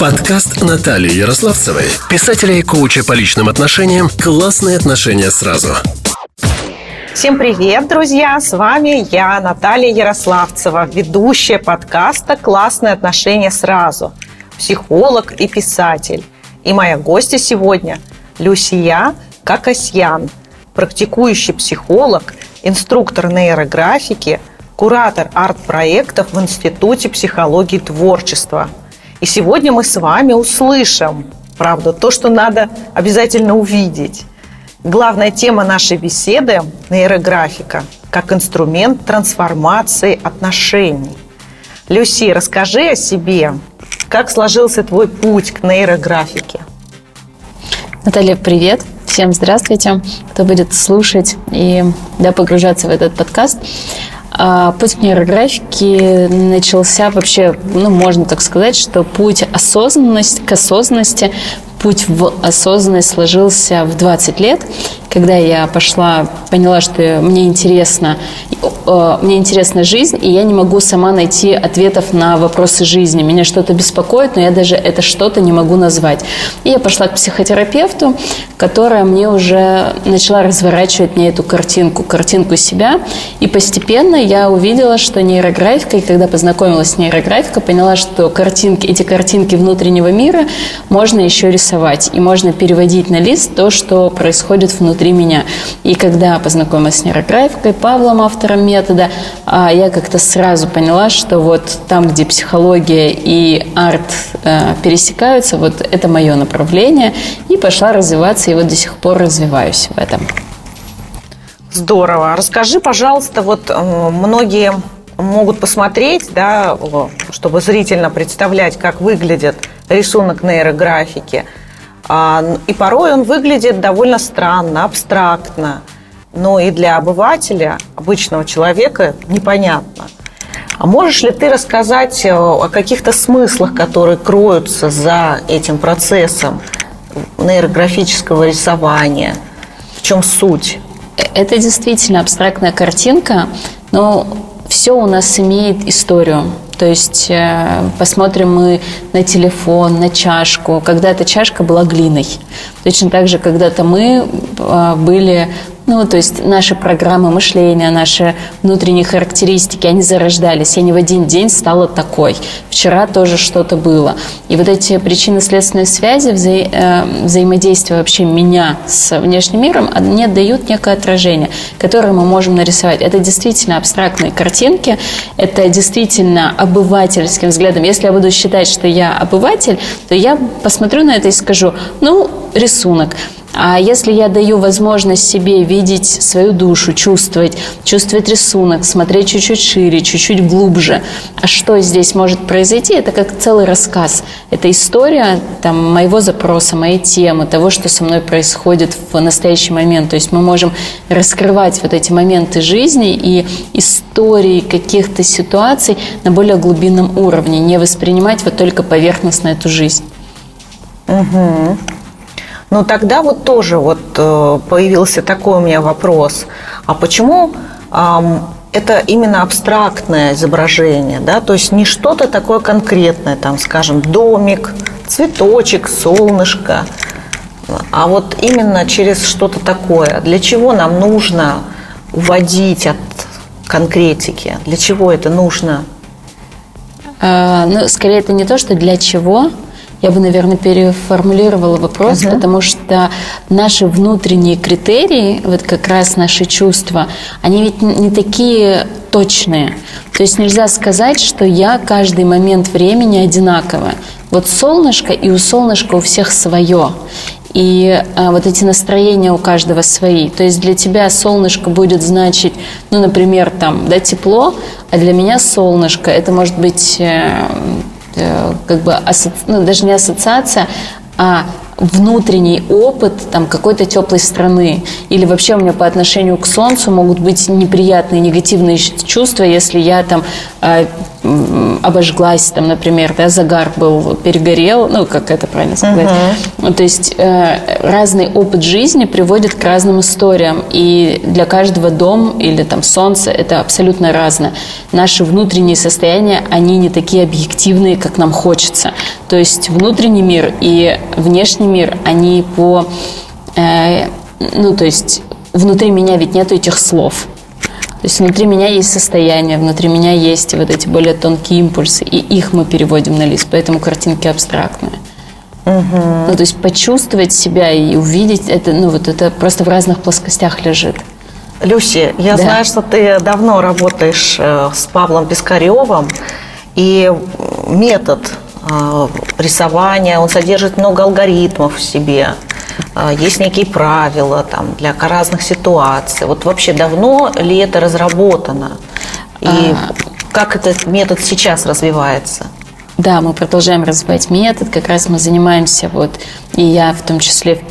Подкаст Натальи Ярославцевой, писателя и коуча по личным отношениям «Классные отношения сразу». Всем привет, друзья! С вами я, Наталья Ярославцева, ведущая подкаста «Классные отношения сразу», психолог и писатель. И моя гостья сегодня – Люсия Какасьян, практикующий психолог, инструктор нейрографики, куратор арт-проектов в Институте психологии творчества – и сегодня мы с вами услышим, правда, то, что надо обязательно увидеть. Главная тема нашей беседы – нейрографика как инструмент трансформации отношений. Люси, расскажи о себе. Как сложился твой путь к нейрографике? Наталья, привет. Всем здравствуйте, кто будет слушать и да, погружаться в этот подкаст. А путь к нейрографике начался вообще, ну, можно так сказать, что путь осознанности, к осознанности, путь в осознанность сложился в 20 лет когда я пошла, поняла, что мне интересно, э, мне интересна жизнь, и я не могу сама найти ответов на вопросы жизни. Меня что-то беспокоит, но я даже это что-то не могу назвать. И я пошла к психотерапевту, которая мне уже начала разворачивать мне эту картинку, картинку себя. И постепенно я увидела, что нейрографика, и когда познакомилась с нейрографикой, поняла, что картинки, эти картинки внутреннего мира можно еще рисовать. И можно переводить на лист то, что происходит внутри меня. И когда познакомилась с нейрографикой, Павлом, автором метода, а, я как-то сразу поняла, что вот там, где психология и арт э, пересекаются, вот это мое направление, и пошла развиваться, и вот до сих пор развиваюсь в этом. Здорово. Расскажи, пожалуйста, вот э, многие могут посмотреть, да, чтобы зрительно представлять, как выглядит рисунок нейрографики – и порой он выглядит довольно странно, абстрактно. Но и для обывателя, обычного человека, непонятно. А можешь ли ты рассказать э, о каких-то смыслах, которые кроются за этим процессом нейрографического рисования? В чем суть? Это действительно абстрактная картинка, но все у нас имеет историю. То есть э, посмотрим мы на телефон, на чашку. Когда-то чашка была глиной. Точно так же когда-то мы э, были ну, то есть наши программы мышления, наши внутренние характеристики, они зарождались. Я не в один день стала такой. Вчера тоже что-то было. И вот эти причинно-следственные связи, вза э, взаимодействия вообще меня с внешним миром, они дают некое отражение, которое мы можем нарисовать. Это действительно абстрактные картинки, это действительно обывательским взглядом. Если я буду считать, что я обыватель, то я посмотрю на это и скажу, ну, рисунок. А если я даю возможность себе видеть свою душу, чувствовать, чувствовать рисунок, смотреть чуть-чуть шире, чуть-чуть глубже, а что здесь может произойти, это как целый рассказ. Это история там, моего запроса, моей темы, того, что со мной происходит в настоящий момент. То есть мы можем раскрывать вот эти моменты жизни и истории каких-то ситуаций на более глубинном уровне, не воспринимать вот только поверхностно эту жизнь. Угу. Но тогда вот тоже вот э, появился такой у меня вопрос. А почему это именно абстрактное изображение, да, то есть не что-то такое конкретное, там, скажем, домик, цветочек, солнышко, а вот именно через что-то такое. Для чего нам нужно уводить от конкретики? Для чего это нужно? А, ну, скорее, это не то, что для чего, я бы, наверное, переформулировала вопрос, uh-huh. потому что наши внутренние критерии, вот как раз наши чувства, они ведь не такие точные. То есть нельзя сказать, что я каждый момент времени одинаково. Вот солнышко, и у солнышка у всех свое. И а, вот эти настроения у каждого свои. То есть для тебя солнышко будет значить, ну, например, там, да, тепло, а для меня солнышко это может быть э, как бы ну, даже не ассоциация, а внутренний опыт там какой-то теплой страны. Или вообще у меня по отношению к солнцу могут быть неприятные негативные чувства если я там э, обожглась, там, например, да, загар был, перегорел, ну, как это правильно сказать. Uh-huh. То есть э, разный опыт жизни приводит к разным историям, и для каждого дом или там солнце это абсолютно разное. Наши внутренние состояния, они не такие объективные, как нам хочется. То есть внутренний мир и внешний мир, они по... Э, ну, то есть внутри меня ведь нету этих слов. То есть внутри меня есть состояние, внутри меня есть вот эти более тонкие импульсы, и их мы переводим на лист, поэтому картинки абстрактные. Угу. Ну, то есть почувствовать себя и увидеть это, ну, вот это просто в разных плоскостях лежит. Люси, я да. знаю, что ты давно работаешь э, с Павлом Пискаревым, и метод э, рисования, он содержит много алгоритмов в себе. А, есть некие правила там, для разных ситуаций. Вот вообще давно ли это разработано? И а... как этот метод сейчас развивается? Да, мы продолжаем развивать метод. Как раз мы занимаемся, вот, и я в том числе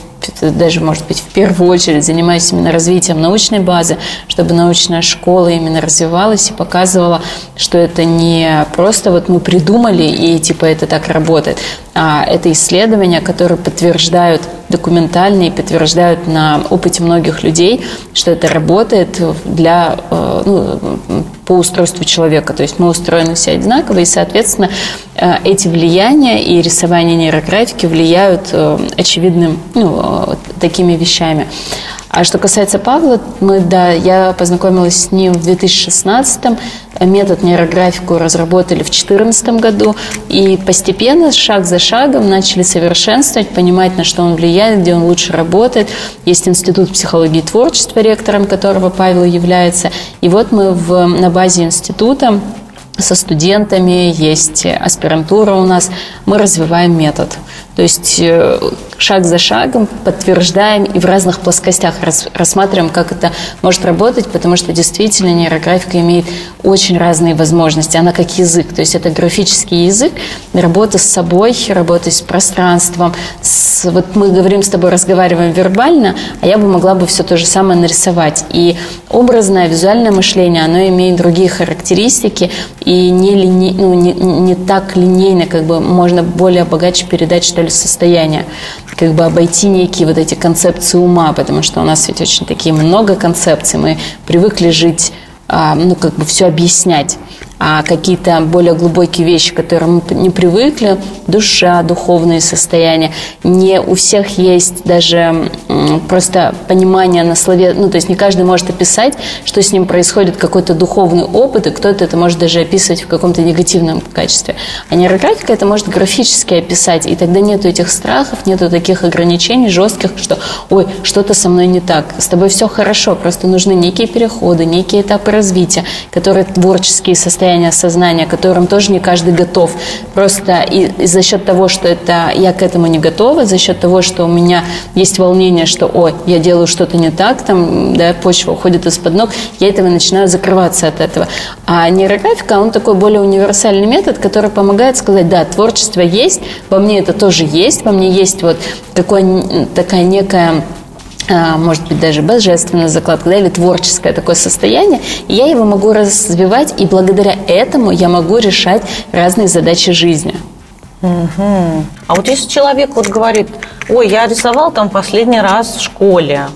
даже, может быть, в первую очередь занимаюсь именно развитием научной базы, чтобы научная школа именно развивалась и показывала, что это не просто вот мы придумали и типа это так работает, а это исследования, которые подтверждают документально и подтверждают на опыте многих людей, что это работает для, э, ну, по устройству человека. То есть мы устроены все одинаково, и, соответственно, э, эти влияния и рисование нейрографики влияют э, очевидным, ну, такими вещами. А что касается Павла, мы, да, я познакомилась с ним в 2016 метод нейрографику разработали в 2014 году и постепенно, шаг за шагом, начали совершенствовать, понимать, на что он влияет, где он лучше работает. Есть Институт психологии и творчества, ректором которого Павел является. И вот мы в, на базе института со студентами, есть аспирантура у нас, мы развиваем метод. То есть э, шаг за шагом подтверждаем и в разных плоскостях рассматриваем, как это может работать, потому что действительно нейрографика имеет очень разные возможности. Она как язык, то есть это графический язык, работа с собой, работа с пространством. С, вот мы говорим с тобой, разговариваем вербально, а я бы могла бы все то же самое нарисовать. И образное, визуальное мышление, оно имеет другие характеристики и не, лине, ну, не, не так линейно, как бы можно более богаче передать, что ли, состояния, как бы обойти некие вот эти концепции ума, потому что у нас ведь очень такие много концепций, мы привыкли жить, а, ну, как бы все объяснять а какие-то более глубокие вещи, к которым мы не привыкли, душа, духовные состояния. Не у всех есть даже просто понимание на слове, ну, то есть не каждый может описать, что с ним происходит какой-то духовный опыт, и кто-то это может даже описывать в каком-то негативном качестве. А нейрографика это может графически описать, и тогда нету этих страхов, нету таких ограничений жестких, что, ой, что-то со мной не так, с тобой все хорошо, просто нужны некие переходы, некие этапы развития, которые творческие состояния состояние сознания, которым тоже не каждый готов. Просто и, и за счет того, что это я к этому не готова, за счет того, что у меня есть волнение, что, ой, я делаю что-то не так, там, да, почва уходит из-под ног, я этого начинаю закрываться от этого. А нейрографика, он такой более универсальный метод, который помогает сказать, да, творчество есть, во мне это тоже есть, во мне есть вот такое, такая некая может быть, даже божественная закладка, да, или творческое такое состояние, и я его могу развивать, и благодаря этому я могу решать разные задачи жизни. Угу. А вот если человек вот говорит, ой, я рисовал там последний раз в школе,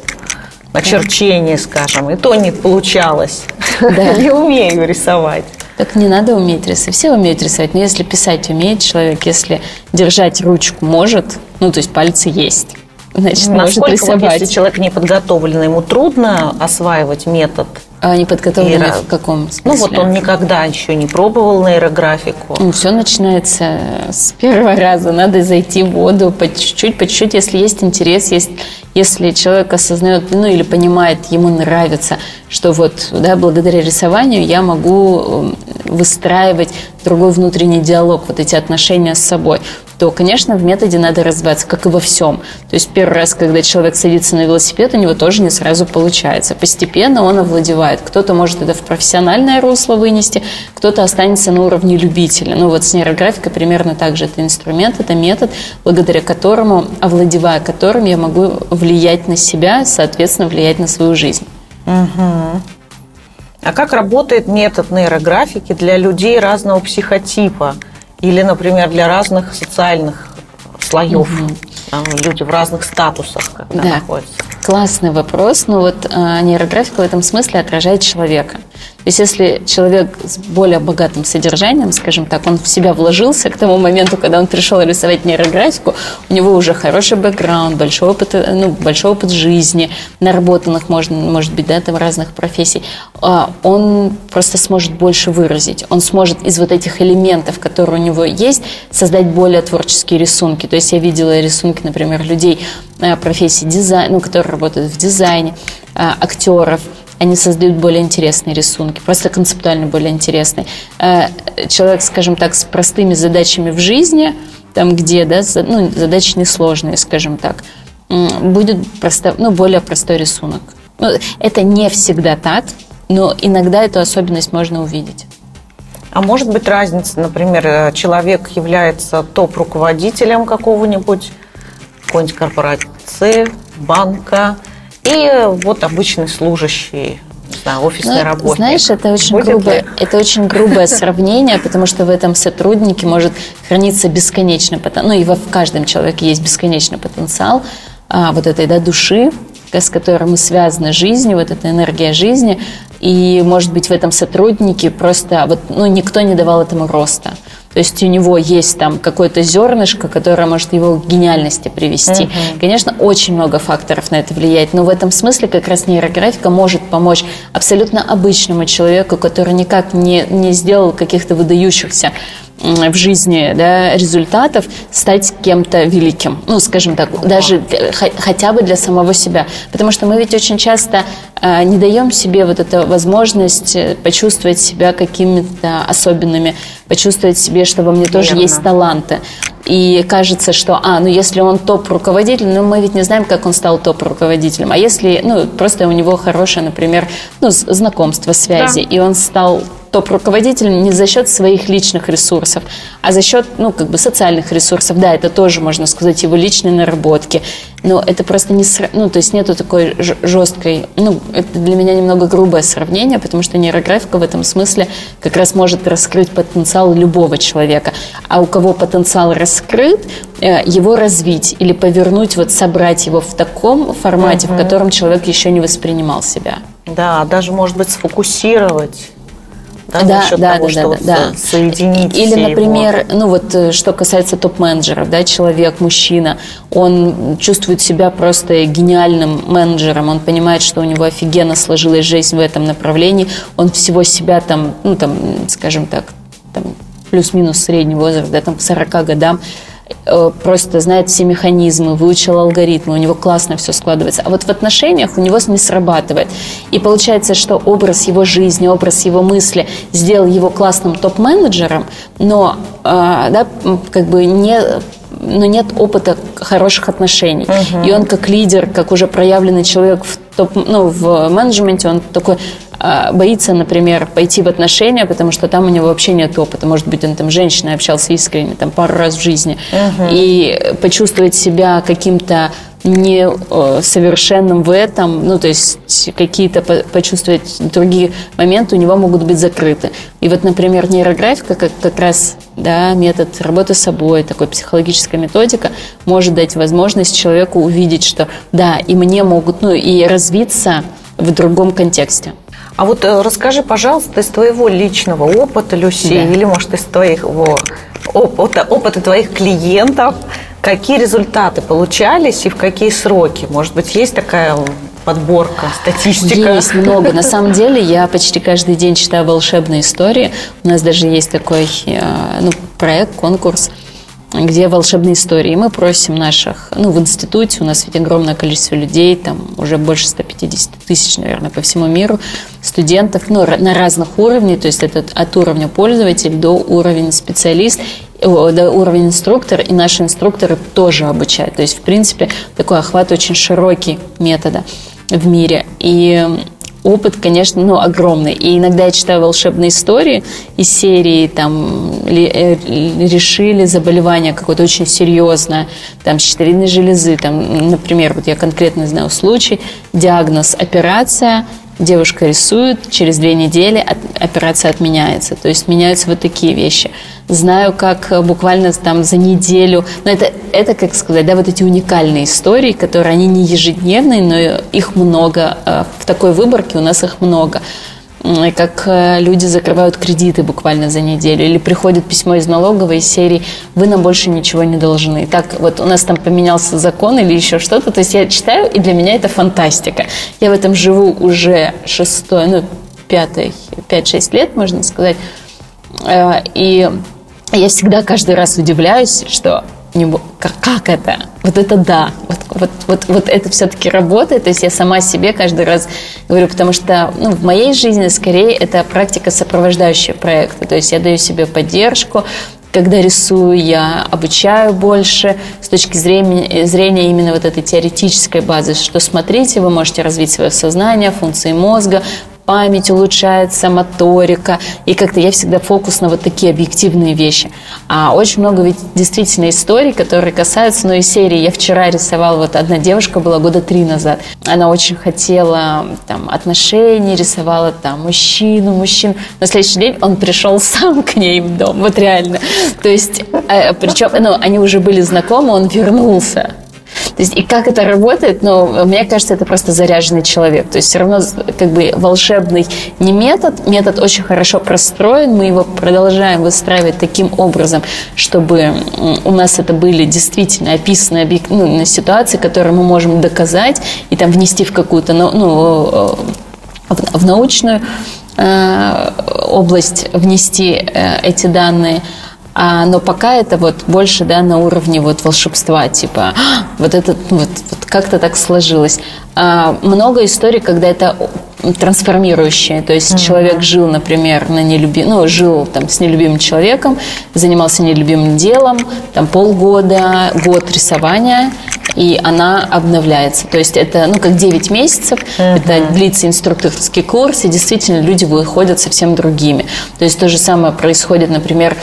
очерчение, скажем, и то не получалось. Да. Не умею рисовать. Так не надо уметь рисовать. Все умеют рисовать, но если писать умеет человек, если держать ручку может, ну, то есть пальцы есть, значит, Насколько может рисовать. Вот, если человек не подготовленный, ему трудно осваивать метод а не подготовленный Нейро... в каком смысле? Ну вот он никогда еще не пробовал нейрографику. Ну, все начинается с первого раза. Надо зайти в воду по чуть-чуть, по чуть-чуть, если есть интерес, есть, если человек осознает, ну или понимает, ему нравится, что вот, да, благодаря рисованию я могу выстраивать другой внутренний диалог, вот эти отношения с собой то, конечно, в методе надо развиваться, как и во всем. То есть первый раз, когда человек садится на велосипед, у него тоже не сразу получается. Постепенно он овладевает. Кто-то может это в профессиональное русло вынести, кто-то останется на уровне любителя. Ну вот с нейрографикой примерно так же. Это инструмент, это метод, благодаря которому, овладевая которым, я могу влиять на себя, соответственно, влиять на свою жизнь. Угу. А как работает метод нейрографики для людей разного психотипа или, например, для разных социальных слоев? Угу. Там люди в разных статусах когда да. находятся. Классный вопрос. Ну вот э, нейрографика в этом смысле отражает человека. То есть если человек с более богатым содержанием, скажем так, он в себя вложился к тому моменту, когда он пришел рисовать нейрографику, у него уже хороший бэкграунд, большой опыт, ну, большой опыт жизни, наработанных, можно, может быть, да, там разных профессий, а, он просто сможет больше выразить. Он сможет из вот этих элементов, которые у него есть, создать более творческие рисунки. То есть я видела рисунки, например, людей э, профессии дизайн, ну, которые работают в дизайне, э, актеров, они создают более интересные рисунки, просто концептуально более интересные. Э, человек, скажем так, с простыми задачами в жизни, там где, да, ну, задачи несложные, скажем так, будет просто, ну, более простой рисунок. Ну, это не всегда так, но иногда эту особенность можно увидеть. А может быть разница, например, э, человек является топ-руководителем какого-нибудь, какой-нибудь корпорации, банка, и вот обычный служащий не знаю, офисный ну, работник. Знаешь, это очень, грубое, это очень грубое сравнение, потому что в этом сотруднике может храниться бесконечный потенциал. Ну, и в каждом человеке есть бесконечный потенциал а, вот этой да, души, с которой мы связаны жизнью, вот эта энергия жизни. И, может быть, в этом сотруднике просто вот, ну, никто не давал этому роста. То есть у него есть там какое-то зернышко, которое может его к гениальности привести. Uh-huh. Конечно, очень много факторов на это влияет, но в этом смысле как раз нейрографика может помочь абсолютно обычному человеку, который никак не, не сделал каких-то выдающихся в жизни да, результатов стать кем-то великим. Ну, скажем так, даже хотя бы для самого себя. Потому что мы ведь очень часто э, не даем себе вот эту возможность э, почувствовать себя какими-то особенными, почувствовать себе, что во мне Верно. тоже есть таланты. И кажется, что, а, ну если он топ-руководитель, ну мы ведь не знаем, как он стал топ-руководителем. А если, ну просто у него хорошее, например, ну, знакомство, связи, да. и он стал топ-руководителем не за счет своих личных ресурсов, а за счет, ну, как бы социальных ресурсов. Да, это тоже, можно сказать, его личные наработки. Но это просто не, ну, то есть нету такой жесткой, ну, это для меня немного грубое сравнение, потому что нейрографика в этом смысле как раз может раскрыть потенциал любого человека. А у кого потенциал раскрыт, э, его развить или повернуть, вот собрать его в таком формате, угу. в котором человек еще не воспринимал себя. Да, даже, может быть, сфокусировать да, да, за счет да, того, да, что да, да. соединить Или, например, его. ну вот э, что касается топ-менеджеров, да, человек, мужчина, он чувствует себя просто гениальным менеджером, он понимает, что у него офигенно сложилась жизнь в этом направлении, он всего себя там, ну там, скажем так, там плюс-минус средний возраст, да, там к 40 годам, просто знает все механизмы, выучил алгоритмы, у него классно все складывается. А вот в отношениях у него не срабатывает. И получается, что образ его жизни, образ его мысли сделал его классным топ-менеджером, но э, да, как бы не но нет опыта хороших отношений. Uh-huh. И он как лидер, как уже проявленный человек в топ, ну, в менеджменте, он такой боится, например, пойти в отношения, потому что там у него вообще нет опыта. Может быть, он там с женщиной общался искренне, там пару раз в жизни. Uh-huh. И почувствовать себя каким-то несовершенным в этом, ну, то есть какие-то почувствовать другие моменты у него могут быть закрыты. И вот, например, нейрографика, как, как раз да, метод работы с собой, такой психологическая методика, может дать возможность человеку увидеть, что да, и мне могут, ну, и развиться в другом контексте. А вот э, расскажи, пожалуйста, из твоего личного опыта, Люси, да. или, может, из твоего опыта, опыта твоих клиентов, какие результаты получались и в какие сроки? Может быть, есть такая подборка, статистика? Есть много. На самом деле я почти каждый день читаю волшебные истории. У нас даже есть такой э, ну, проект, конкурс – где волшебные истории. мы просим наших, ну, в институте у нас ведь огромное количество людей, там уже больше 150 тысяч, наверное, по всему миру, студентов, ну, на разных уровнях, то есть это от уровня пользователь до уровня специалист, до уровня инструктор, и наши инструкторы тоже обучают. То есть, в принципе, такой охват очень широкий метода в мире. И опыт, конечно, ну, огромный. И иногда я читаю волшебные истории из серии, там, э, решили заболевание какое-то очень серьезное, там, щитовидной железы, там, например, вот я конкретно знаю случай, диагноз операция, девушка рисует, через две недели операция отменяется. То есть меняются вот такие вещи. Знаю, как буквально там за неделю, но это, это как сказать, да, вот эти уникальные истории, которые, они не ежедневные, но их много. Э, в такой выборке у нас их много как э, люди закрывают кредиты буквально за неделю, или приходит письмо из налоговой из серии «Вы нам больше ничего не должны». Так, вот у нас там поменялся закон или еще что-то, то есть я читаю, и для меня это фантастика. Я в этом живу уже шестой, ну, пятый, пять-шесть лет, можно сказать, э, и я всегда каждый раз удивляюсь, что не, как, как это? Вот это да. Вот, вот, вот, вот это все-таки работает. То есть я сама себе каждый раз говорю, потому что ну, в моей жизни скорее это практика сопровождающая проекта. То есть я даю себе поддержку, когда рисую, я обучаю больше с точки зрения, зрения именно вот этой теоретической базы, что смотрите, вы можете развить свое сознание, функции мозга, память улучшается, моторика. И как-то я всегда фокус на вот такие объективные вещи. А очень много ведь действительно историй, которые касаются, ну, и серии. Я вчера рисовала, вот одна девушка была года три назад. Она очень хотела там отношений, рисовала там мужчину, мужчин. На следующий день он пришел сам к ней в дом, вот реально. То есть, э, причем, ну, они уже были знакомы, он вернулся. То есть, и как это работает, ну, мне кажется, это просто заряженный человек. То есть, все равно как бы волшебный не метод, метод очень хорошо простроен, мы его продолжаем выстраивать таким образом, чтобы у нас это были действительно описанные ну, ситуации, которые мы можем доказать и там внести в какую-то, ну, ну в, в научную э, область внести э, эти данные. А, но пока это вот больше да, на уровне вот волшебства, типа «А, вот это вот, вот как-то так сложилось. А, много историй, когда это трансформирующее. То есть mm-hmm. человек жил, например, на нелюбим, ну, жил там с нелюбимым человеком, занимался нелюбимым делом, там полгода, год рисования, и она обновляется. То есть это, ну, как 9 месяцев, mm-hmm. это длится инструкторский курс, и действительно люди выходят совсем другими. То есть то же самое происходит, например,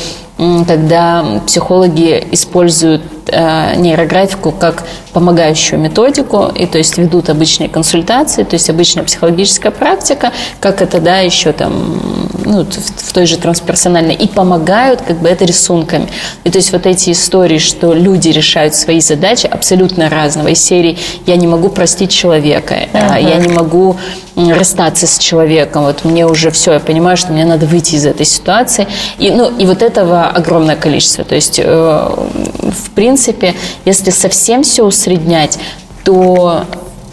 когда психологи используют нейрографику как помогающую методику, и то есть ведут обычные консультации, то есть обычная психологическая практика, как это, да, еще там, ну, в, в той же трансперсональной, и помогают как бы это рисунками. И то есть вот эти истории, что люди решают свои задачи абсолютно разного, из серии «я не могу простить человека», uh-huh. «я не могу расстаться с человеком, вот мне уже все, я понимаю, что мне надо выйти из этой ситуации». И, ну, и вот этого огромное количество. То есть, э, в принципе, если совсем все усреднять, то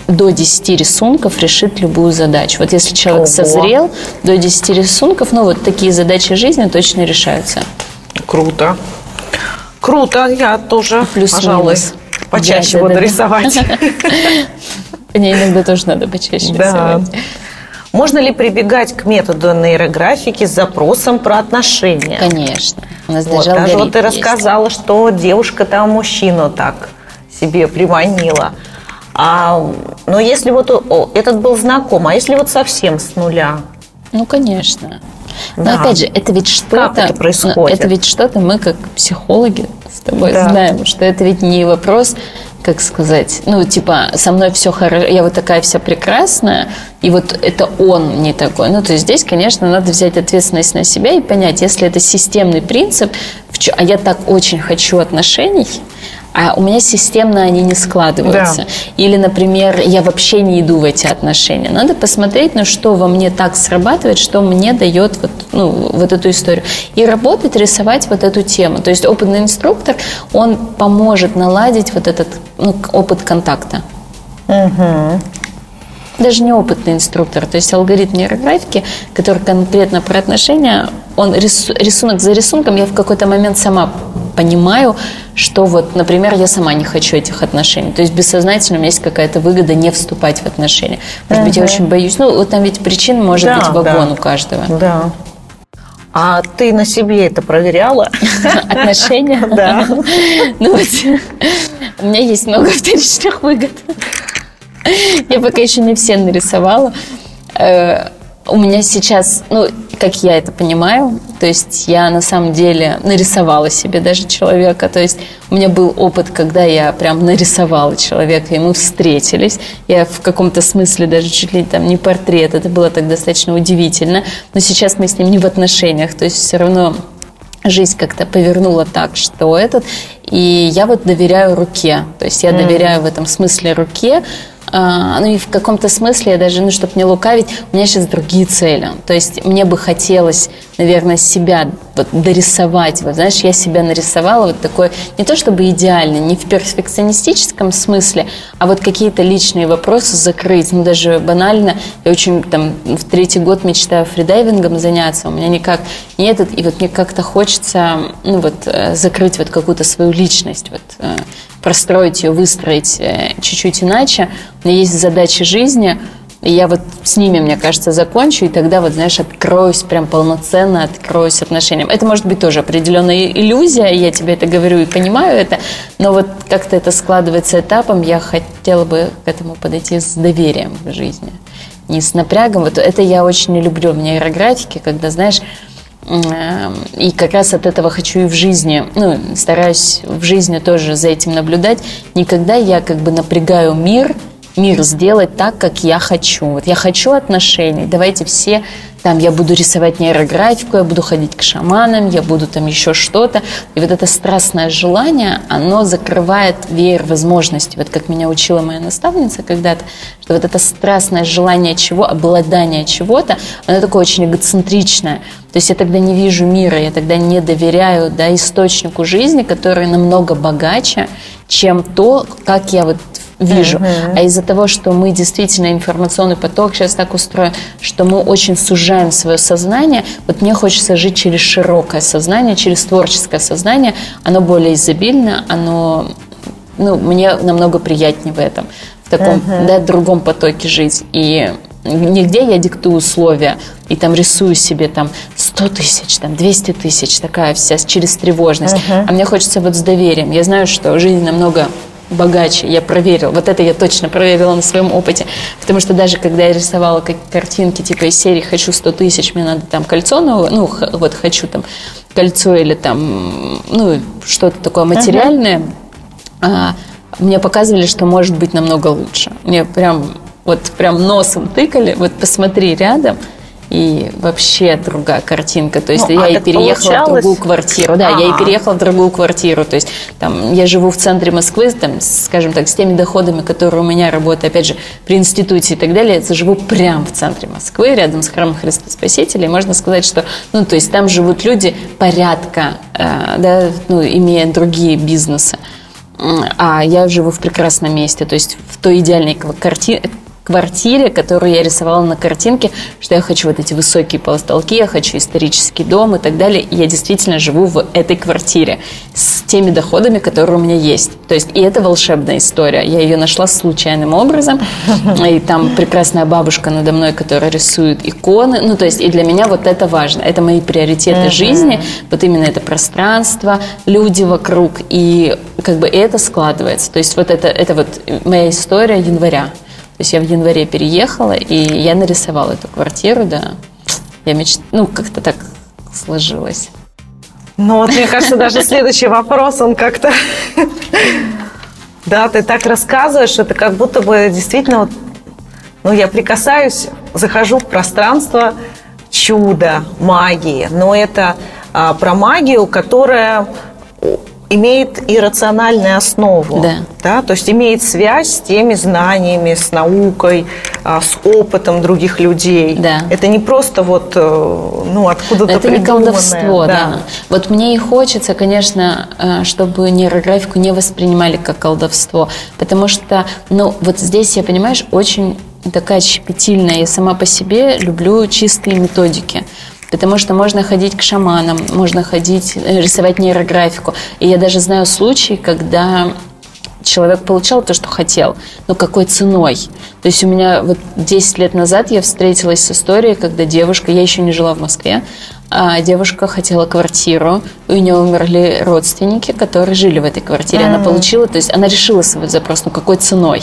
до 10 рисунков решит любую задачу. Вот если человек Ого. созрел, до 10 рисунков, ну вот такие задачи жизни точно решаются. Круто. Круто, я тоже, Плюс пожалуй, минус. почаще да, буду да, рисовать. Мне иногда тоже надо почаще рисовать. Можно ли прибегать к методу нейрографики с запросом про отношения? Конечно. У нас вот, даже, даже вот ты рассказала, что девушка там мужчину так себе приманила. А, но если вот о, этот был знаком, а если вот совсем с нуля? Ну, конечно. Но да. опять же, это ведь что-то... Как это происходит? Это ведь что-то мы, как психологи, с тобой да. знаем, что это ведь не вопрос как сказать, ну, типа, со мной все хорошо, я вот такая вся прекрасная, и вот это он не такой. Ну, то есть здесь, конечно, надо взять ответственность на себя и понять, если это системный принцип, а я так очень хочу отношений, а у меня системно они не складываются. Да. Или, например, я вообще не иду в эти отношения. Надо посмотреть, ну, что во мне так срабатывает, что мне дает вот, ну, вот эту историю. И работать, рисовать вот эту тему. То есть опытный инструктор, он поможет наладить вот этот ну, опыт контакта. Угу даже не опытный инструктор, то есть алгоритм нейрографики, который конкретно про отношения, он рисунок за рисунком, я в какой-то момент сама понимаю, что вот, например, я сама не хочу этих отношений. То есть бессознательно у меня есть какая-то выгода не вступать в отношения. Может быть, я очень боюсь. Ну, вот там ведь причин может да, быть вагон да. у каждого. Да. А ты на себе это проверяла? Отношения? Да. Ну вот, у меня есть много вторичных выгод. Я пока еще не все нарисовала. Э, у меня сейчас, ну, как я это понимаю. То есть я на самом деле нарисовала себе даже человека. То есть у меня был опыт, когда я прям нарисовала человека, и мы встретились. Я в каком-то смысле даже чуть ли там не портрет. Это было так достаточно удивительно. Но сейчас мы с ним не в отношениях. То есть все равно жизнь как-то повернула так, что этот. И я вот доверяю руке. То есть я доверяю в этом смысле руке. А, ну и в каком-то смысле я даже, ну, чтобы не лукавить, у меня сейчас другие цели. То есть мне бы хотелось, наверное, себя вот дорисовать. Вот, знаешь, я себя нарисовала вот такой, не то чтобы идеально, не в перфекционистическом смысле, а вот какие-то личные вопросы закрыть. Ну, даже банально, я очень там в третий год мечтаю фридайвингом заняться, у меня никак не этот, и вот мне как-то хочется, ну, вот, э, закрыть вот какую-то свою личность, вот, э, простроить ее, выстроить э, чуть-чуть иначе. У меня есть задачи жизни, и я вот с ними, мне кажется, закончу, и тогда вот, знаешь, откроюсь прям полноценно, откроюсь отношениям. Это может быть тоже определенная иллюзия, я тебе это говорю и понимаю это, но вот как-то это складывается этапом, я хотела бы к этому подойти с доверием в жизни, не с напрягом. Вот это я очень люблю в нейрографике, когда, знаешь, и как раз от этого хочу и в жизни, ну, стараюсь в жизни тоже за этим наблюдать. Никогда я как бы напрягаю мир, мир сделать так, как я хочу. Вот я хочу отношений, давайте все там я буду рисовать нейрографику, я буду ходить к шаманам, я буду там еще что-то. И вот это страстное желание, оно закрывает веер возможностей. Вот как меня учила моя наставница когда-то, что вот это страстное желание чего, обладание чего-то, оно такое очень эгоцентричное. То есть я тогда не вижу мира, я тогда не доверяю да, источнику жизни, который намного богаче, чем то, как я вот вижу. Uh-huh. А из-за того, что мы действительно информационный поток сейчас так устроен, что мы очень сужаем свое сознание, вот мне хочется жить через широкое сознание, через творческое сознание. Оно более изобильно, оно ну, мне намного приятнее в этом, в таком uh-huh. да, другом потоке жить. И нигде я диктую условия и там рисую себе там 100 тысяч, там 200 тысяч, такая вся через тревожность. Uh-huh. А мне хочется вот с доверием. Я знаю, что жизнь намного богаче. Я проверила. Вот это я точно проверила на своем опыте. Потому что даже когда я рисовала картинки типа из серии «Хочу 100 тысяч, мне надо там кольцо новое», ну, вот «Хочу там кольцо» или там, ну, что-то такое материальное, uh-huh. мне показывали, что может быть намного лучше. Мне прям, вот прям носом тыкали, вот посмотри рядом – и вообще другая картинка. То есть ну, я а и переехала получалось? в другую квартиру. Да, А-а-а. я и переехала в другую квартиру. То есть там я живу в центре Москвы, там, скажем так, с теми доходами, которые у меня работают, опять же, при институте и так далее, я живу прямо в центре Москвы, рядом с храмом Христа Спасителя. И можно сказать, что, ну, то есть там живут люди порядка, э, да, ну, имея другие бизнесы. А я живу в прекрасном месте, то есть в той идеальной квартире, квартире, которую я рисовала на картинке, что я хочу вот эти высокие полостолки, я хочу исторический дом и так далее. И я действительно живу в этой квартире с теми доходами, которые у меня есть. То есть, и это волшебная история. Я ее нашла случайным образом. И там прекрасная бабушка надо мной, которая рисует иконы. Ну, то есть, и для меня вот это важно. Это мои приоритеты жизни. Вот именно это пространство, люди вокруг. И как бы это складывается. То есть, вот это, это вот моя история января. То есть я в январе переехала, и я нарисовала эту квартиру, да. Я меч... Ну, как-то так сложилось. Ну вот, мне кажется, даже следующий вопрос, он как-то... Да, ты так рассказываешь, это как будто бы действительно вот, ну, я прикасаюсь, захожу в пространство чуда, магии. Но это а, про магию, которая имеет иррациональную основу, да. Да? то есть имеет связь с теми знаниями, с наукой, а, с опытом других людей. Да. Это не просто вот, э, ну, откуда-то Это не колдовство, да. да. Вот мне и хочется, конечно, э, чтобы нейрографику не воспринимали как колдовство, потому что, ну, вот здесь, я, понимаешь, очень такая щепетильная. Я сама по себе люблю чистые методики. Потому что можно ходить к шаманам, можно ходить, э, рисовать нейрографику. И я даже знаю случаи, когда человек получал то, что хотел, но какой ценой. То есть у меня вот 10 лет назад я встретилась с историей, когда девушка, я еще не жила в Москве, а девушка хотела квартиру, у нее умерли родственники, которые жили в этой квартире. Mm-hmm. Она получила, то есть она решила свой запрос, ну какой ценой.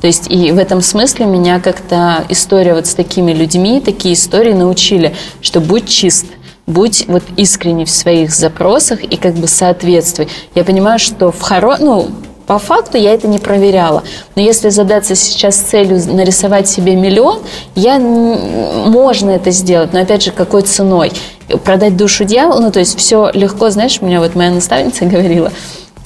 То есть и в этом смысле меня как-то история вот с такими людьми, такие истории научили, что будь чист, будь вот искренне в своих запросах и как бы соответствуй. Я понимаю, что в хоро... ну, по факту я это не проверяла. Но если задаться сейчас целью нарисовать себе миллион, я, можно это сделать, но опять же, какой ценой? Продать душу дьяволу, ну то есть все легко, знаешь, меня вот моя наставница говорила,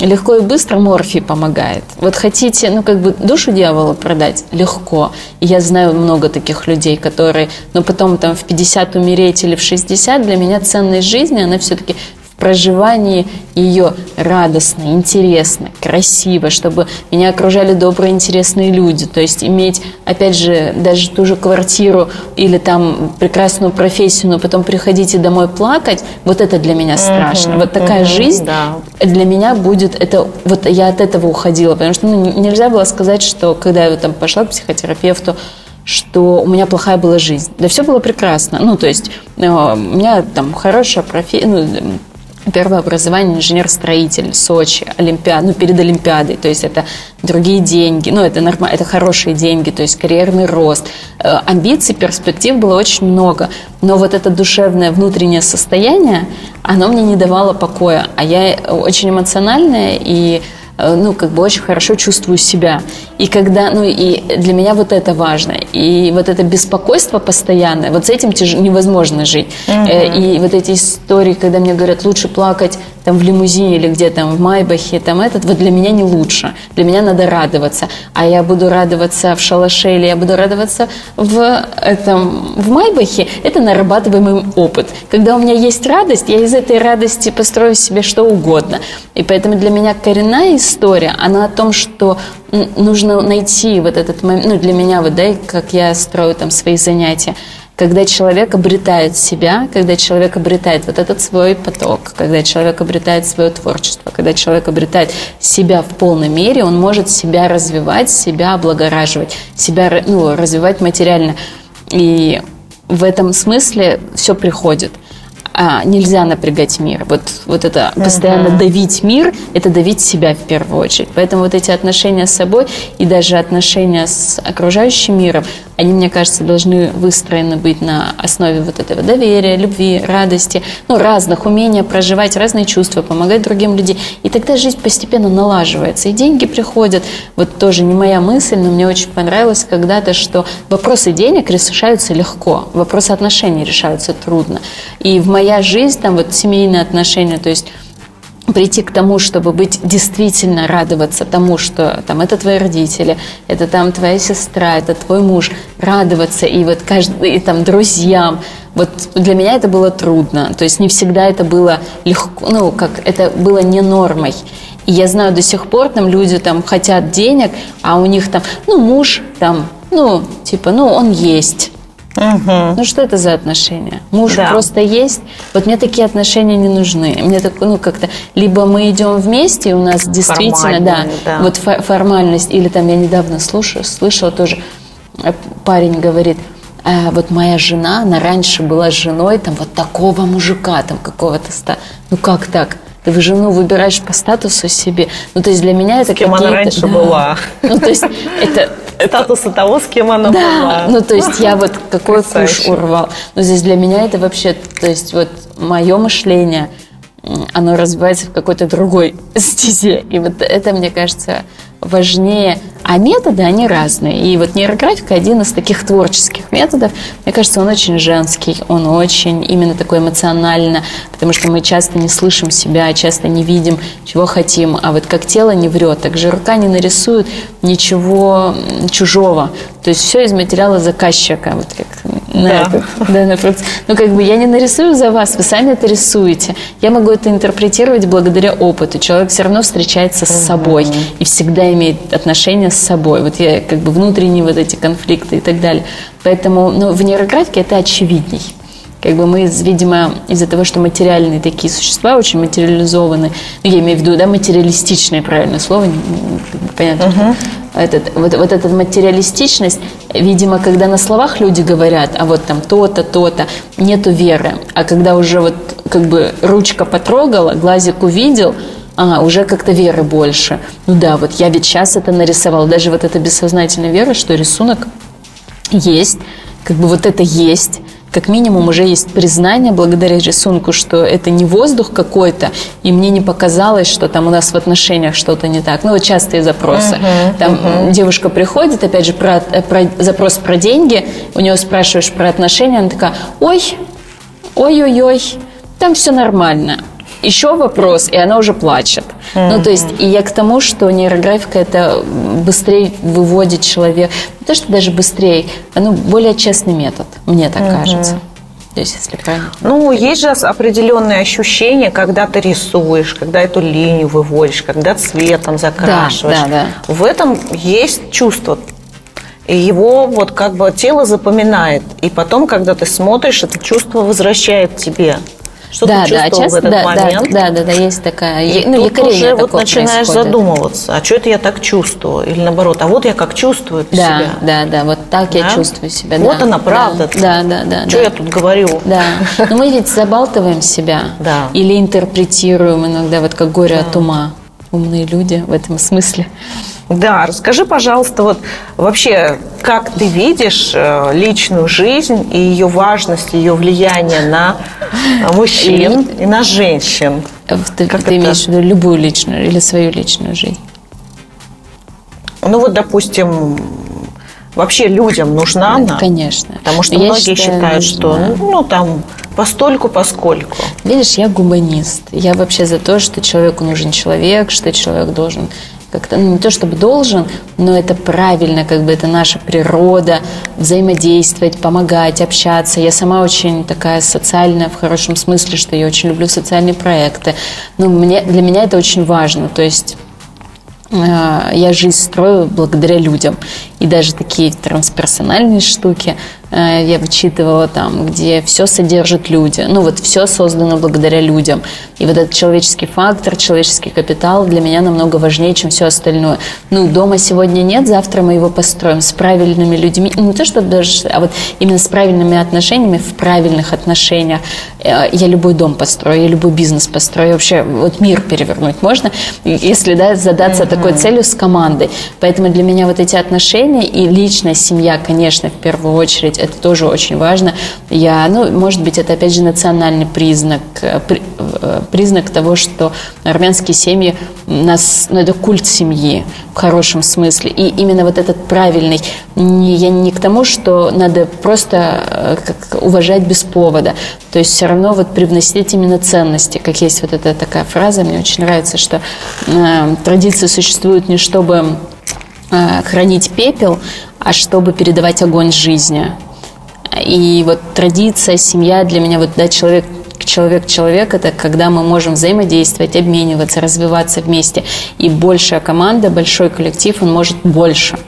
легко и быстро морфий помогает. Вот хотите, ну, как бы душу дьявола продать? Легко. И я знаю много таких людей, которые, но ну, потом там в 50 умереть или в 60, для меня ценность жизни, она все-таки проживании ее радостно, интересно, красиво, чтобы меня окружали добрые, интересные люди. То есть иметь, опять же, даже ту же квартиру или там прекрасную профессию, но потом приходите домой плакать, вот это для меня страшно. Угу, вот такая угу, жизнь да. для меня будет, это вот я от этого уходила, потому что ну, нельзя было сказать, что когда я там пошла к психотерапевту, что у меня плохая была жизнь. Да все было прекрасно. Ну, то есть э, у меня там хорошая профессия, ну, Первое образование инженер-строитель, Сочи, Олимпиад, ну, перед Олимпиадой, то есть это другие деньги, ну, это нормально, это хорошие деньги, то есть карьерный рост. Э, амбиций, перспектив было очень много, но вот это душевное внутреннее состояние, оно мне не давало покоя, а я очень эмоциональная и Э, ну, как бы очень хорошо чувствую себя. И когда, ну, и для меня вот это важно. И вот это беспокойство постоянное, вот с этим тяж... невозможно жить. Угу. И вот эти истории, когда мне говорят, лучше плакать там в лимузине или где там в Майбахе, там этот, вот для меня не лучше. Для меня надо радоваться. А я буду радоваться в шалаше или я буду радоваться в, этом, в Майбахе, это нарабатываемый опыт. Когда у меня есть радость, я из этой радости построю себе что угодно. И поэтому для меня коренная история, она о том, что нужно найти вот этот момент, ну, для меня вот, да, как я строю там свои занятия, когда человек обретает себя, когда человек обретает вот этот свой поток, когда человек обретает свое творчество, когда человек обретает себя в полной мере, он может себя развивать, себя облагораживать, себя ну, развивать материально. И в этом смысле все приходит – а, нельзя напрягать мир. Вот, вот это uh-huh. постоянно давить мир, это давить себя в первую очередь. Поэтому вот эти отношения с собой и даже отношения с окружающим миром, они, мне кажется, должны выстроены быть на основе вот этого доверия, любви, радости, ну, разных, умения проживать разные чувства, помогать другим людям. И тогда жизнь постепенно налаживается, и деньги приходят. Вот тоже не моя мысль, но мне очень понравилось когда-то, что вопросы денег решаются легко, вопросы отношений решаются трудно. И в моей моя жизнь, там вот семейные отношения, то есть прийти к тому, чтобы быть действительно радоваться тому, что там это твои родители, это там твоя сестра, это твой муж, радоваться и вот каждый и там друзьям. Вот для меня это было трудно, то есть не всегда это было легко, ну как это было не нормой. И я знаю до сих пор там люди там хотят денег, а у них там, ну муж там, ну типа, ну он есть Угу. Ну что это за отношения? Муж да. просто есть. Вот мне такие отношения не нужны. Мне так, ну как-то либо мы идем вместе, и у нас действительно, да, да, вот формальность. Или там я недавно слушала, слышала тоже э, парень говорит, а вот моя жена, она раньше была женой там вот такого мужика, там какого-то ста. Ну как так? Ты жену выбираешь по статусу себе. Ну, то есть для меня это С кем она раньше да. была. Ну, то есть это статуса того, с кем она да. была. Ну, то есть я вот какой куш урвал. Но здесь для меня это вообще, то есть вот мое мышление, оно развивается в какой-то другой стезе. И вот это, мне кажется, важнее. А методы, они разные. И вот нейрографика один из таких творческих методов. Мне кажется, он очень женский, он очень именно такой эмоционально, потому что мы часто не слышим себя, часто не видим, чего хотим. А вот как тело не врет, так же рука не нарисует ничего чужого. То есть все из материала заказчика. Вот как на да. Этот, да, на Ну, как бы я не нарисую за вас, вы сами это рисуете. Я могу это интерпретировать благодаря опыту. Человек все равно встречается с собой и всегда имеет отношения с собой. Вот я как бы внутренние вот эти конфликты и так далее. Поэтому ну, в нейрографике это очевидней. Как бы мы, видимо, из-за того, что материальные такие существа, очень материализованы, ну, я имею в виду, да, материалистичное правильное слово, понятно, uh-huh. этот, вот, вот эта материалистичность, Видимо, когда на словах люди говорят, а вот там то-то, то-то, нету веры. А когда уже вот как бы ручка потрогала, глазик увидел, а, уже как-то веры больше. Ну да, вот я ведь сейчас это нарисовал. Даже вот эта бессознательная вера, что рисунок есть, как бы вот это есть, как минимум уже есть признание благодаря рисунку, что это не воздух какой-то, и мне не показалось, что там у нас в отношениях что-то не так. Ну, вот частые запросы. Uh-huh, там uh-huh. девушка приходит, опять же, про, про запрос про деньги, у нее спрашиваешь про отношения, она такая, ой, ой-ой-ой, там все нормально еще вопрос, и она уже плачет. Mm-hmm. Ну, то есть, и я к тому, что нейрографика это быстрее выводит человека, не то, что даже быстрее, ну, более честный метод, мне так mm-hmm. кажется. То есть, если правильно. Ну, есть же определенные ощущения, когда ты рисуешь, когда эту линию выводишь, когда цветом закрашиваешь. Да, да, да. В этом есть чувство. И его вот как бы тело запоминает. И потом, когда ты смотришь, это чувство возвращает тебе. Что да, ты чувствовал да, часто, в этот да, момент? Да, да, да, есть такая. И ну, тут уже вот начинаешь происходит. задумываться, а что это я так чувствую? Или наоборот, а вот я как чувствую да, себя. Да, да, вот так да? я чувствую себя. Вот да, она правда. Да, да, да. Что да. я тут говорю? Да. Но мы ведь забалтываем себя. Да. Или интерпретируем иногда, вот как горе да. от ума. Умные люди в этом смысле. Да, расскажи, пожалуйста, вот вообще, как ты видишь э, личную жизнь и ее важность, ее влияние на мужчин и, и на женщин? Ты, как ты имеешь в виду любую личную или свою личную жизнь? Ну вот, допустим, вообще людям нужна она? Конечно. Потому что я многие считаю, считают, нужна. что ну, ну там постольку, поскольку. Видишь, я гуманист. Я вообще за то, что человеку нужен человек, что человек должен как-то, ну, не то чтобы должен, но это правильно, как бы это наша природа, взаимодействовать, помогать, общаться. Я сама очень такая социальная в хорошем смысле, что я очень люблю социальные проекты. Но мне, для меня это очень важно. То есть я жизнь строю благодаря людям. И даже такие трансперсональные штуки я вычитывала там, где все содержат люди. Ну вот все создано благодаря людям. И вот этот человеческий фактор, человеческий капитал для меня намного важнее, чем все остальное. Ну, дома сегодня нет, завтра мы его построим с правильными людьми. Не то, что даже, а вот именно с правильными отношениями, в правильных отношениях. Э, я любой дом построю, я любой бизнес построю. Вообще вот мир перевернуть можно, если да, задаться mm-hmm. такой целью с командой. Поэтому для меня вот эти отношения и личная семья, конечно, в первую очередь, это тоже очень важно. Я, ну, может быть, это опять же национальный признак, э, э, признак того, что армянские семьи, нас, ну, это культ семьи в хорошем смысле. И именно вот этот правильный, не, я не к тому, что надо просто э, как, уважать без повода. То есть все равно вот привносить именно ценности, как есть вот эта такая фраза, мне очень нравится, что э, традиции существуют не чтобы хранить пепел, а чтобы передавать огонь жизни. И вот традиция, семья для меня, вот да, человек человек-человек – это когда мы можем взаимодействовать, обмениваться, развиваться вместе. И большая команда, большой коллектив, он может больше.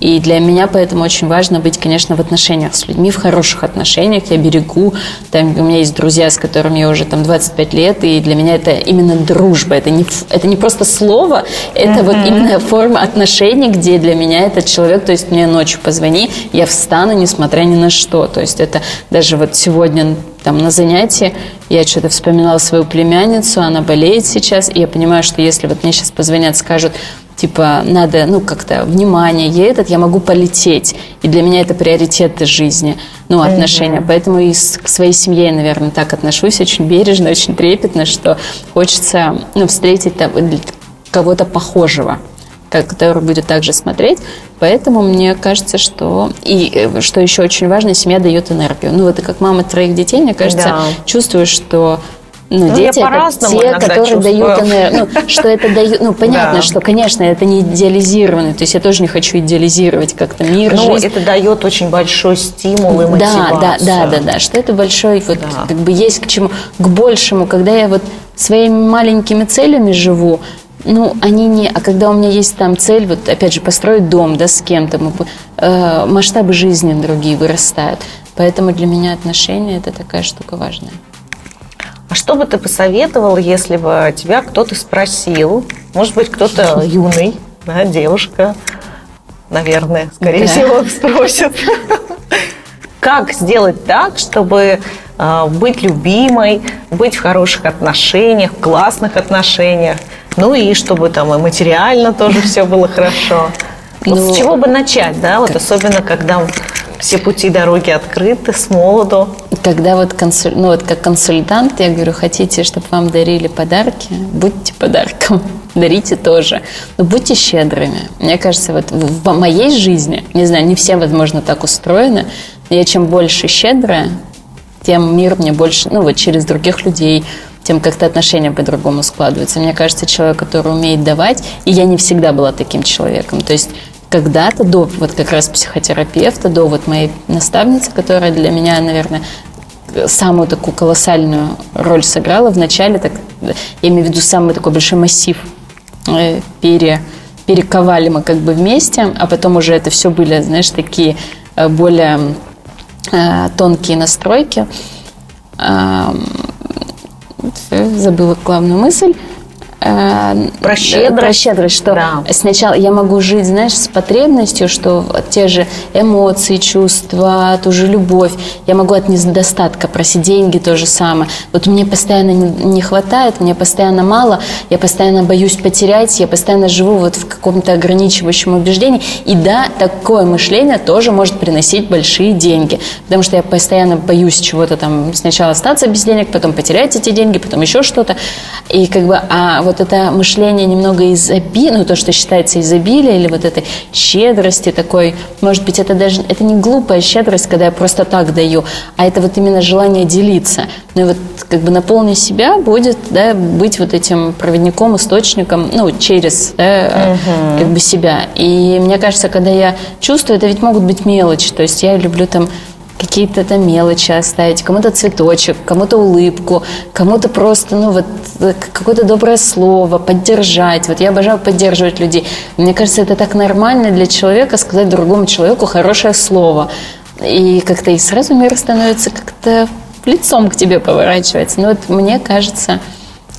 И для меня поэтому очень важно быть, конечно, в отношениях с людьми, в хороших отношениях. Я берегу, там у меня есть друзья, с которыми я уже там 25 лет, и для меня это именно дружба. Это не, это не просто слово, это mm-hmm. вот именно форма отношений, где для меня этот человек, то есть мне ночью позвони, я встану, несмотря ни на что. То есть это даже вот сегодня там на занятии я что-то вспоминала свою племянницу, она болеет сейчас, и я понимаю, что если вот мне сейчас позвонят, скажут, типа, надо, ну, как-то внимание ей этот, я могу полететь. И для меня это приоритеты жизни, ну, отношения. Mm-hmm. Поэтому и с, к своей семье я, наверное, так отношусь, очень бережно, очень трепетно, что хочется, ну, встретить там, кого-то похожего который будет также смотреть. Поэтому мне кажется, что... И э, что еще очень важно, семья дает энергию. Ну, вот и как мама троих детей, мне кажется, да. чувствую, что ну, ну, дети это те, которые чувствую. дают энергию. Ну, что это дают. Ну, понятно, да. что, конечно, это не идеализированно. То есть я тоже не хочу идеализировать как-то мир. Но жизнь. это дает очень большой стимул и мотивацию. Да, да, да, да, да. Что это большой, вот, да. как бы есть к чему, к большему. Когда я вот своими маленькими целями живу, ну, они не... А когда у меня есть там цель, вот опять же, построить дом, да, с кем-то, мы, э, масштабы жизни другие вырастают. Поэтому для меня отношения – это такая штука важная. А что бы ты посоветовал, если бы тебя кто-то спросил, может быть, кто-то юный, да, девушка, наверное, скорее Да. всего, спросят. Как сделать так, чтобы э, быть любимой, быть в хороших отношениях, в классных отношениях, ну и чтобы там и материально тоже все было хорошо. Вот Ну, с чего бы начать, да, вот особенно когда все пути дороги открыты с молоду. Когда вот, консуль... ну, вот как консультант, я говорю, хотите, чтобы вам дарили подарки, будьте подарком, дарите тоже. Но будьте щедрыми. Мне кажется, вот в в моей жизни, не знаю, не все, возможно, так устроены, но я чем больше щедрая, тем мир мне больше, ну вот через других людей, тем как-то отношения по-другому складываются. Мне кажется, человек, который умеет давать, и я не всегда была таким человеком. То есть когда-то до вот как раз психотерапевта, до вот моей наставницы, которая для меня, наверное, самую такую колоссальную роль сыграла в начале, так, я имею в виду самый такой большой массив э, пере, перековали мы как бы вместе, а потом уже это все были, знаешь, такие э, более э, тонкие настройки. Всё, забыла главную мысль. Э, Про щедрость. Про щедрость, что Да. сначала я могу жить, знаешь, с потребностью, что те же эмоции, чувства, ту же любовь. Я могу от недостатка просить деньги, то же самое. Вот мне постоянно не, не хватает, мне постоянно мало, я постоянно боюсь потерять, я постоянно живу вот в каком-то ограничивающем убеждении. И да, такое мышление тоже может приносить большие деньги. Потому что я постоянно боюсь чего-то там, сначала остаться без денег, потом потерять эти деньги, потом еще что-то. И как бы, а вот это мышление немного изобилия, ну то, что считается изобилие, или вот этой щедрости такой, может быть, это даже, это не глупая щедрость, когда я просто так даю, а это вот именно желание делиться. Ну и вот как бы наполнить себя будет, да, быть вот этим проводником, источником, ну, через, да, как бы себя. И мне кажется, когда я чувствую, это ведь могут быть мелочи, то есть я люблю там какие-то там мелочи оставить, кому-то цветочек, кому-то улыбку, кому-то просто, ну вот, э, какое-то доброе слово, поддержать. Вот я обожаю поддерживать людей. Мне кажется, это так нормально для человека сказать другому человеку хорошее слово. И как-то и сразу мир становится как-то лицом к тебе поворачивается. Но вот мне кажется,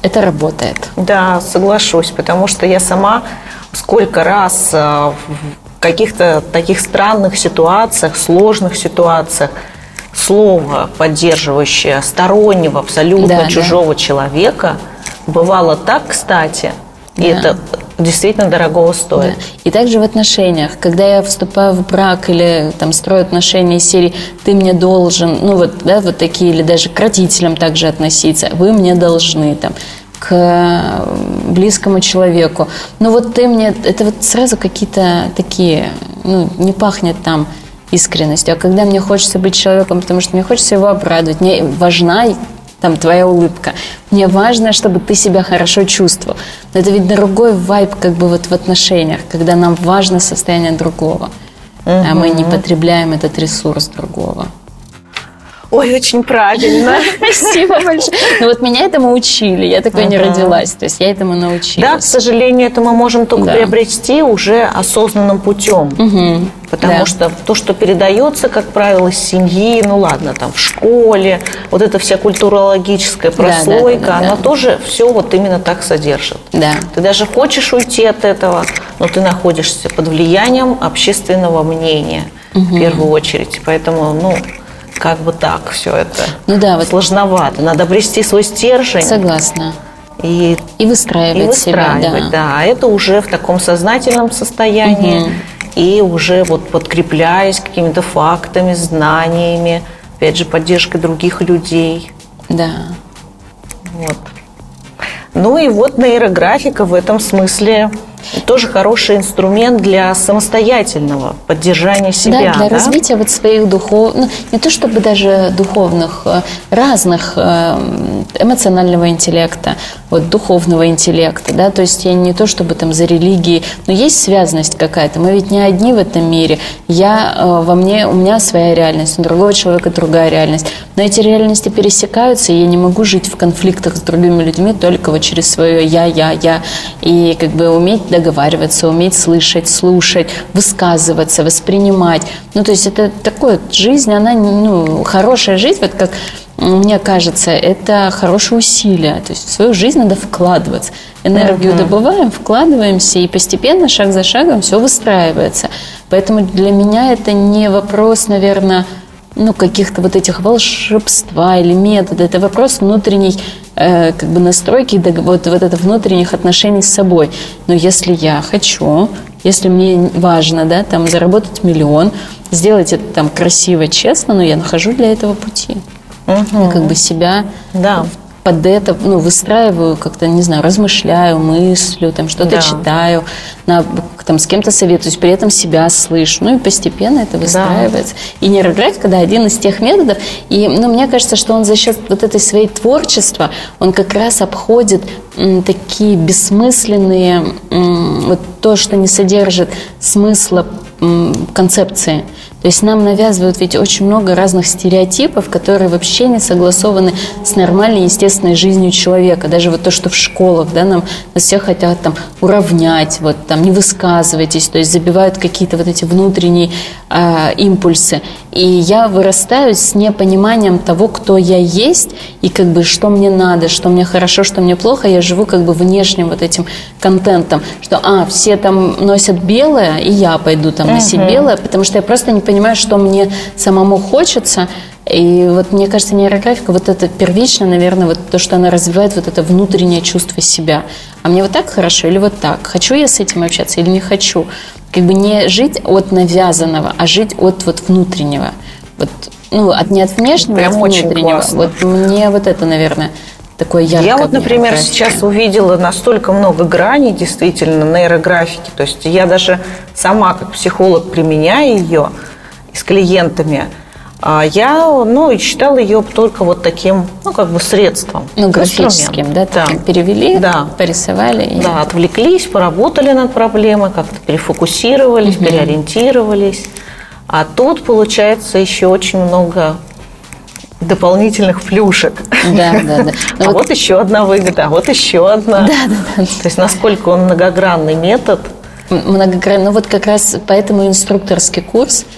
это работает. Да, соглашусь, потому что я сама сколько раз э, каких-то таких странных ситуациях, сложных ситуациях слово, поддерживающее стороннего, абсолютно Да, да. чужого человека, бывало так кстати, и Да. это действительно дорогого стоит. Да. И также в отношениях, когда я вступаю в брак или там строю отношения из серии «ты мне должен», ну вот, да, вот такие, или даже к родителям также относиться, «вы мне должны», там, к э, близкому человеку. Ну вот ты мне, это вот сразу какие-то такие, ну не пахнет там искренностью. А когда мне хочется быть человеком, потому что мне хочется его обрадовать, мне важна там твоя улыбка. Мне важно, чтобы ты себя хорошо чувствовал. Но это ведь другой вайб как бы вот в отношениях, когда нам важно состояние другого, а мы не потребляем этот ресурс другого. Ой, очень правильно. Спасибо большое. Ну вот меня этому учили, я такой не родилась, то есть я этому научилась. Да, к сожалению, это мы можем только Да. приобрести уже осознанным путем. Потому Да. что то, что передается, как правило, семьи, ну ладно, там в школе, вот эта вся культурологическая прослойка, да, да, она тоже все вот именно так содержит. Да. Ты даже хочешь уйти от этого, но ты находишься под влиянием общественного мнения в первую очередь. Поэтому, ну, как бы так все это Ну да, вот сложновато. Надо обрести свой стержень согласна. и И выстраивать, и выстраивать, себя, да. А это уже в таком сознательном состоянии Мгм. и уже вот подкрепляясь какими-то фактами, знаниями, опять же, поддержкой других людей. Да. Вот. Ну и вот нейрографика в этом смысле тоже хороший инструмент для самостоятельного поддержания себя. да, для да? развития вот своих духов, ну, не то чтобы даже духовных, э, разных э, эмоционального интеллекта, вот духовного интеллекта, да, то есть я не то чтобы там за религией, но есть связанность какая-то, мы ведь не одни в этом мире, я э, во мне, у меня своя реальность, у другого человека другая реальность, но эти реальности пересекаются, и я не могу жить в конфликтах с другими людьми только вот через свое я, я, я, и как бы уметь договариваться, уметь слышать, слушать, высказываться, воспринимать. Ну, то есть это такое, жизнь, она, ну, хорошая жизнь, вот как мне кажется, это хорошее усилие. То есть в свою жизнь надо вкладываться. Энергию добываем, вкладываемся, и постепенно, шаг за шагом, все выстраивается. Поэтому для меня это не вопрос, наверное, ну, каких-то вот этих волшебства или метода. Это вопрос внутренней э, как бы настройки, вот, вот это внутренних отношений с собой. Но если я хочу, если мне важно, да, там, заработать миллион, сделать это там красиво, честно, но я нахожу для этого пути. Угу. Я как бы себя да под это ну, выстраиваю, как-то, не знаю, размышляю, мыслю, там что-то да. читаю, на, там, с кем-то советуюсь, при этом себя слышу. Ну и постепенно это выстраивается. Да. И нейрографика, да, один из тех методов. И ну, мне кажется, что он за счет вот этой своей творчества, он как раз обходит м, такие бессмысленные, м, вот то, что не содержит смысла м, концепции. То есть нам навязывают ведь очень много разных стереотипов, которые вообще не согласованы с нормальной, естественной жизнью человека. Даже вот то, что в школах, да, нам нас все хотят там уравнять, вот там не высказывайтесь, то есть забивают какие-то вот эти внутренние э, импульсы. И я вырастаю с непониманием того, кто я есть, и как бы что мне надо, что мне хорошо, что мне плохо. Я живу как бы внешним вот этим контентом, что, а, все там носят белое, и я пойду там носить uh-huh. белое, потому что я просто не понимаю, что мне самому хочется. И вот мне кажется, нейрографика, вот это первично, наверное, вот то, что она развивает вот это внутреннее чувство себя. А мне вот так хорошо или вот так? Хочу я с этим общаться или не хочу? Как бы не жить от навязанного, а жить от вот внутреннего. Вот, ну, от не от внешнего, Прям от внутреннего. Классно. Вот мне вот это, наверное, такое яркое. Я вот, например, сейчас увидела настолько много граней действительно нейрографики. То есть я даже сама как психолог применяю ее – с клиентами, а я, ну, считала ее только вот таким, ну, как бы средством. Ну, графическим, да? да. Перевели, да. порисовали. И... Да, отвлеклись, поработали над проблемой, как-то перефокусировались, угу. переориентировались. А тут, получается, еще очень много дополнительных плюшек. Да, да, да. а вот... вот еще одна выгода, а вот еще одна. Да, да, да. То есть насколько он многогранный метод. Многогранный. Ну вот как раз поэтому инструкторский курс –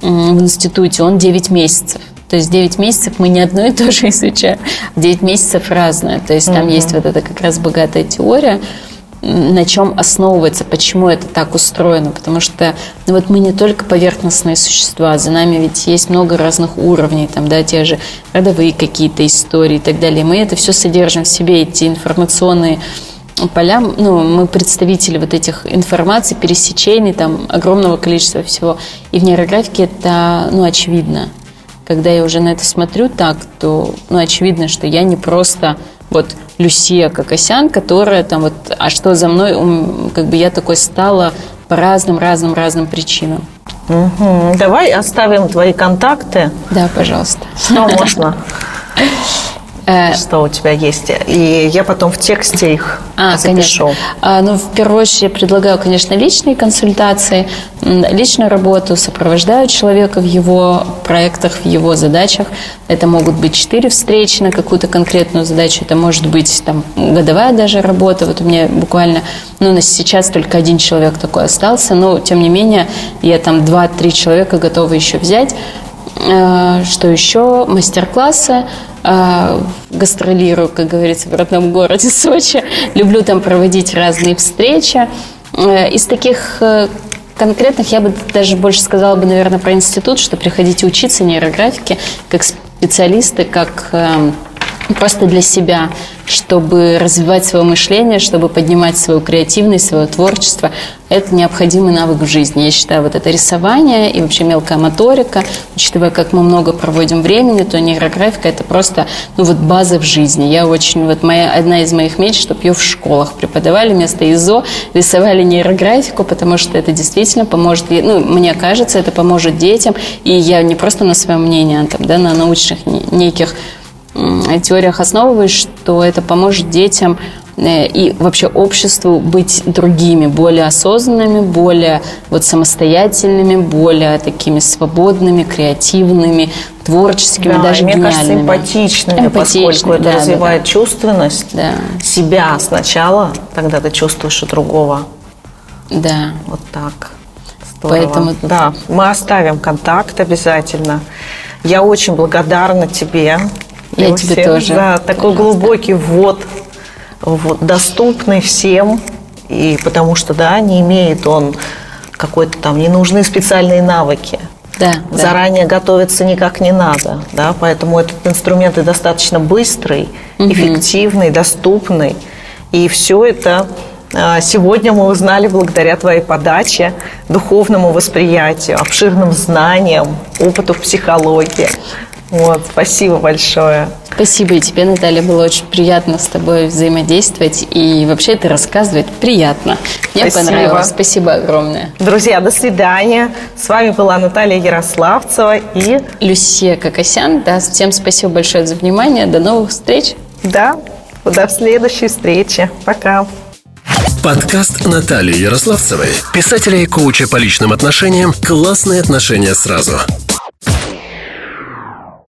в институте, он 9 месяцев. То есть 9 месяцев мы не одно и то же изучаем, 9 месяцев разное. То есть там угу. есть вот эта как раз богатая теория, на чем основывается, почему это так устроено. Потому что ну, вот мы не только поверхностные существа, за нами ведь есть много разных уровней, там, да, те же родовые какие-то истории и так далее. Мы это все содержим в себе, эти информационные полям, ну, мы представители вот этих информаций, пересечений, там, огромного количества всего. И в нейрографике это, ну, очевидно. Когда я уже на это смотрю так, то, ну, очевидно, что я не просто вот Люсия Кокосян, которая там вот, а что за мной, как бы я такой стала по разным-разным-разным причинам. Угу. Давай оставим твои контакты. Да, пожалуйста. Что можно? Э, что у тебя есть. И я потом в тексте их а, запишу. Конечно. А, ну, в первую очередь, я предлагаю, конечно, личные консультации, личную работу, сопровождаю человека в его проектах, в его задачах. Это могут быть четыре встречи на какую-то конкретную задачу, это может быть там годовая даже работа. Вот у меня буквально, ну, на сейчас только один человек такой остался, но, тем не менее, я там два-три человека готова еще взять. Э, что еще? Мастер-классы. Э, гастролирую, как говорится, в родном городе Сочи. Люблю там проводить разные встречи. Э, из таких конкретных я бы даже больше сказала бы, наверное, про институт, что приходите учиться нейрографике как специалисты, как просто для себя, чтобы развивать свое мышление, чтобы поднимать свою креативность, свое творчество. Это необходимый навык в жизни. Я считаю, вот это рисование и вообще мелкая моторика, учитывая, как мы много проводим времени, то нейрографика – это просто ну, вот база в жизни. Я очень, вот моя, одна из моих мечт, чтобы ее в школах преподавали вместо ИЗО, рисовали нейрографику, потому что это действительно поможет, ну, мне кажется, это поможет детям, и я не просто на свое мнение, а там, да, на научных неких теориях основываюсь, что это поможет детям э, и вообще обществу быть другими, более осознанными, более вот самостоятельными, более такими свободными, креативными, творческими, да, даже мне гениальными. кажется, эмпатичными, эмпатичными поскольку это да, развивает да, чувственность да. себя сначала, тогда ты чувствуешь и другого. Да. Вот так. Здорово. Поэтому... Да, мы оставим контакт обязательно. Я очень благодарна тебе я тебе тоже. Да, такой глубокий ввод, вот, доступный всем, и потому что, да, не имеет он какой-то там не нужны специальные навыки. Да, да. Заранее готовиться никак не надо, да, поэтому этот инструмент и достаточно быстрый, Мгм. эффективный, доступный. И все это а, сегодня мы узнали благодаря твоей подаче, духовному восприятию, обширным знаниям, опыту в психологии. Вот, спасибо большое. Спасибо и тебе, Наталья. Было очень приятно с тобой взаимодействовать. И вообще это рассказывать приятно. Мне Спасибо. понравилось. Спасибо огромное. Друзья, до свидания. С вами была Наталья Ярославцева и Люсия Кокосян. Да, всем спасибо большое за внимание. До новых встреч. да, до следующей встречи. Пока. Подкаст Натальи Ярославцевой, писателя и коуча по личным отношениям «Классные отношения сразу».